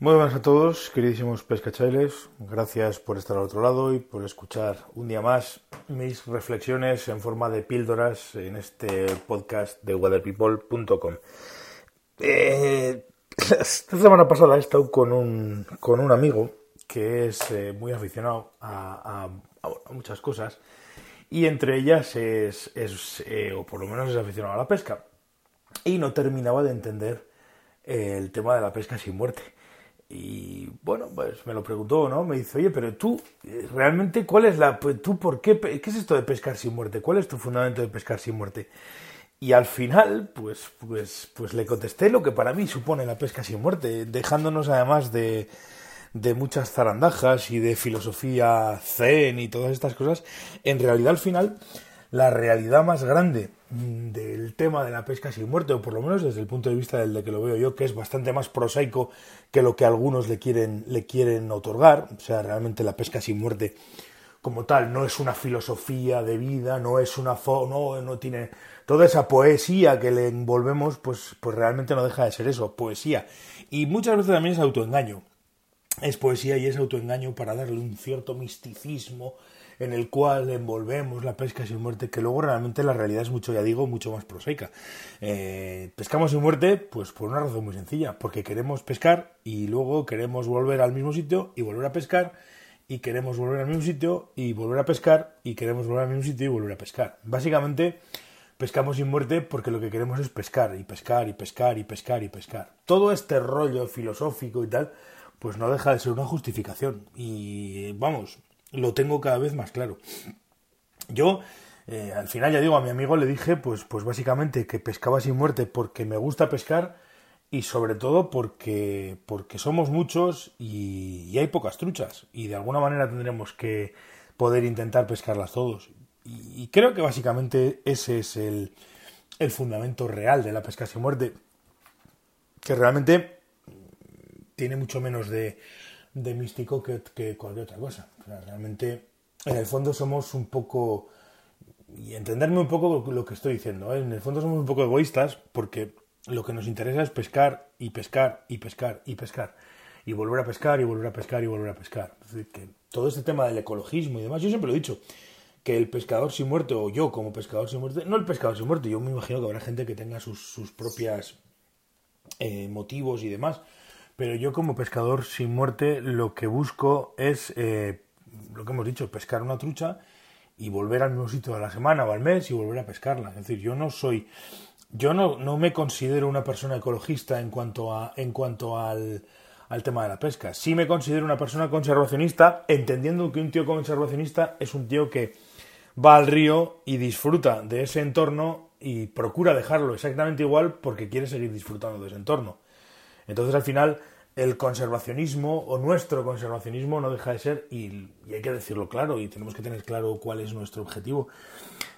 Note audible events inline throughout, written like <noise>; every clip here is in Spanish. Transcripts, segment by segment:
Muy buenas a todos, queridísimos pescachailes. Gracias por estar al otro lado y por escuchar un día más mis reflexiones en forma de píldoras en este podcast de weatherpeople.com. Eh, <laughs> esta semana pasada he estado con un, con un amigo que es eh, muy aficionado a, muchas cosas y entre ellas es, es eh, o por lo menos es aficionado a la pesca. Y no terminaba de entender el tema de la pesca sin muerte. Y bueno, pues me lo preguntó, ¿no? Me dice, oye, pero tú, eh, realmente, ¿cuál es la. Pues, ¿Tú por qué? ¿Qué es esto de pescar sin muerte? ¿Cuál es tu fundamento de pescar sin muerte? Y al final, pues, pues, pues le contesté lo que para mí supone la pesca sin muerte, dejándonos además de, de muchas zarandajas y de filosofía zen y todas estas cosas. En realidad, al final, la realidad más grande del tema de la pesca sin muerte, o por lo menos desde el punto de vista del de que lo veo yo, que es bastante más prosaico que lo que algunos le quieren, le quieren otorgar. O sea, realmente la pesca sin muerte como tal no es una filosofía de vida, no es una fo no, no tiene toda esa poesía que le envolvemos, pues, pues realmente no deja de ser eso, poesía. Y muchas veces también es autoengaño. Es poesía y es autoengaño para darle un cierto misticismo en el cual envolvemos la pesca sin muerte, que luego realmente la realidad es mucho, ya digo, mucho más prosaica. Eh, pescamos sin muerte, pues por una razón muy sencilla, porque queremos pescar y luego queremos volver al mismo sitio y volver a pescar y queremos volver al mismo sitio y volver a pescar y queremos volver al mismo sitio y volver a pescar. Básicamente pescamos sin muerte porque lo que queremos es pescar y pescar y pescar y pescar y pescar. Todo este rollo filosófico y tal, pues no deja de ser una justificación. Y vamos, lo tengo cada vez más claro. Yo, eh, al final, ya digo, a mi amigo le dije, pues, pues básicamente que pescaba sin muerte porque me gusta pescar y sobre todo porque, porque somos muchos y, hay pocas truchas y de alguna manera tendremos que poder intentar pescarlas todos. Y, creo que básicamente ese es el, el fundamento real de la pesca sin muerte, que realmente tiene mucho menos de, de místico que, cualquier otra cosa. realmente, en el fondo somos un poco, y entenderme un poco lo que estoy diciendo, ¿eh? en el fondo somos un poco egoístas porque lo que nos interesa es pescar y pescar y pescar y pescar. Y volver a pescar y volver a pescar y volver a pescar. Que todo este tema del ecologismo y demás, yo siempre lo he dicho, que el pescador sin muerte, o yo como pescador sin muerte, no el pescador sin muerte, yo me imagino que habrá gente que tenga sus, sus propias eh, motivos y demás, pero yo como pescador sin muerte lo que busco es, eh, lo que hemos dicho, pescar una trucha y volver al mismo sitio de la semana o al mes y volver a pescarla. Es decir, yo no soy, yo no, no me considero una persona ecologista en cuanto, a, en cuanto al, al tema de la pesca. Sí me considero una persona conservacionista, entendiendo que un tío conservacionista es un tío que va al río y disfruta de ese entorno y procura dejarlo exactamente igual porque quiere seguir disfrutando de ese entorno. Entonces al final el conservacionismo o nuestro conservacionismo no deja de ser, y, hay que decirlo claro, y tenemos que tener claro cuál es nuestro objetivo,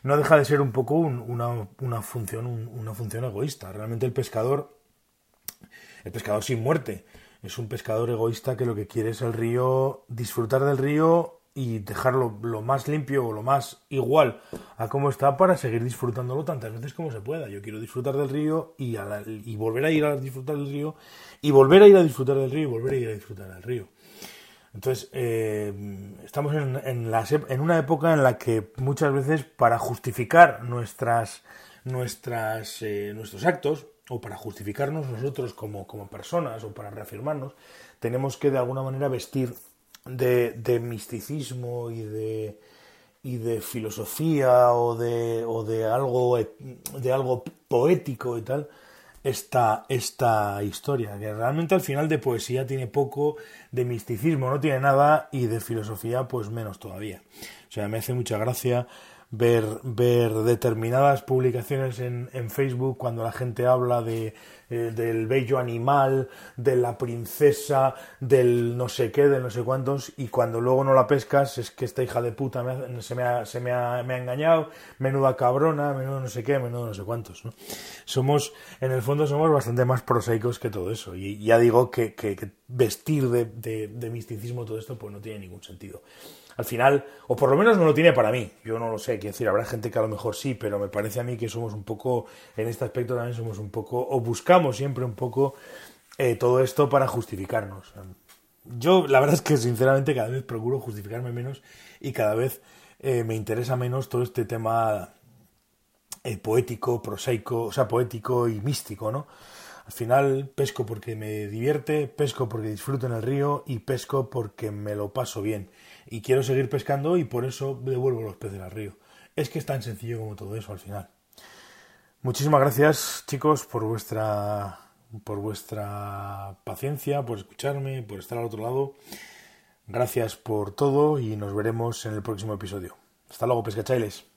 no deja de ser un poco una, función, una función egoísta. Realmente el pescador, el pescador sin muerte, es un pescador egoísta que lo que quiere es el río, disfrutar del río y dejarlo lo más limpio o lo más igual a cómo está para seguir disfrutándolo tantas veces como se pueda. Yo quiero disfrutar del río y, volver a ir a disfrutar del río y volver a ir a disfrutar del río y volver a ir a disfrutar del río. Entonces, eh, estamos en, una época en la que muchas veces para justificar nuestras, nuestras, eh, nuestros actos o para justificarnos nosotros como, como personas o para reafirmarnos, tenemos que de alguna manera vestir de, misticismo y de, y de filosofía o de, o de, algo, de algo poético y tal esta, esta historia, que realmente al final de poesía tiene poco, de misticismo no tiene nada y de filosofía pues menos todavía. O sea, me hace mucha gracia ver, ver determinadas publicaciones en, en Facebook cuando la gente habla de, eh, del bello animal, de la princesa, del no sé qué, del no sé cuántos, y cuando luego no la pescas es que esta hija de puta se, me ha, se me ha, me ha engañado, menuda cabrona, menudo no sé qué, menudo no sé cuántos. ¿no? Somos, en el fondo somos bastante más prosaicos que todo eso, y ya digo que, que, vestir de, de, de misticismo todo esto pues no tiene ningún sentido al final, o por lo menos no lo tiene para mí, yo no lo sé, quiero decir, habrá gente que a lo mejor sí, pero me parece a mí que somos un poco, en este aspecto también somos un poco, o buscamos siempre un poco eh, todo esto para justificarnos. Yo, la verdad es que sinceramente cada vez procuro justificarme menos y cada vez eh, me interesa menos todo este tema eh, poético, prosaico, o sea, poético y místico, ¿no? Al final pesco porque me divierte, pesco porque disfruto en el río y pesco porque me lo paso bien. Y quiero seguir pescando y por eso devuelvo los peces al río. Es que es tan sencillo como todo eso al final. Muchísimas gracias, chicos, por vuestra por vuestra paciencia, por escucharme, por estar al otro lado. Gracias por todo y nos veremos en el próximo episodio. Hasta luego, pescachailes.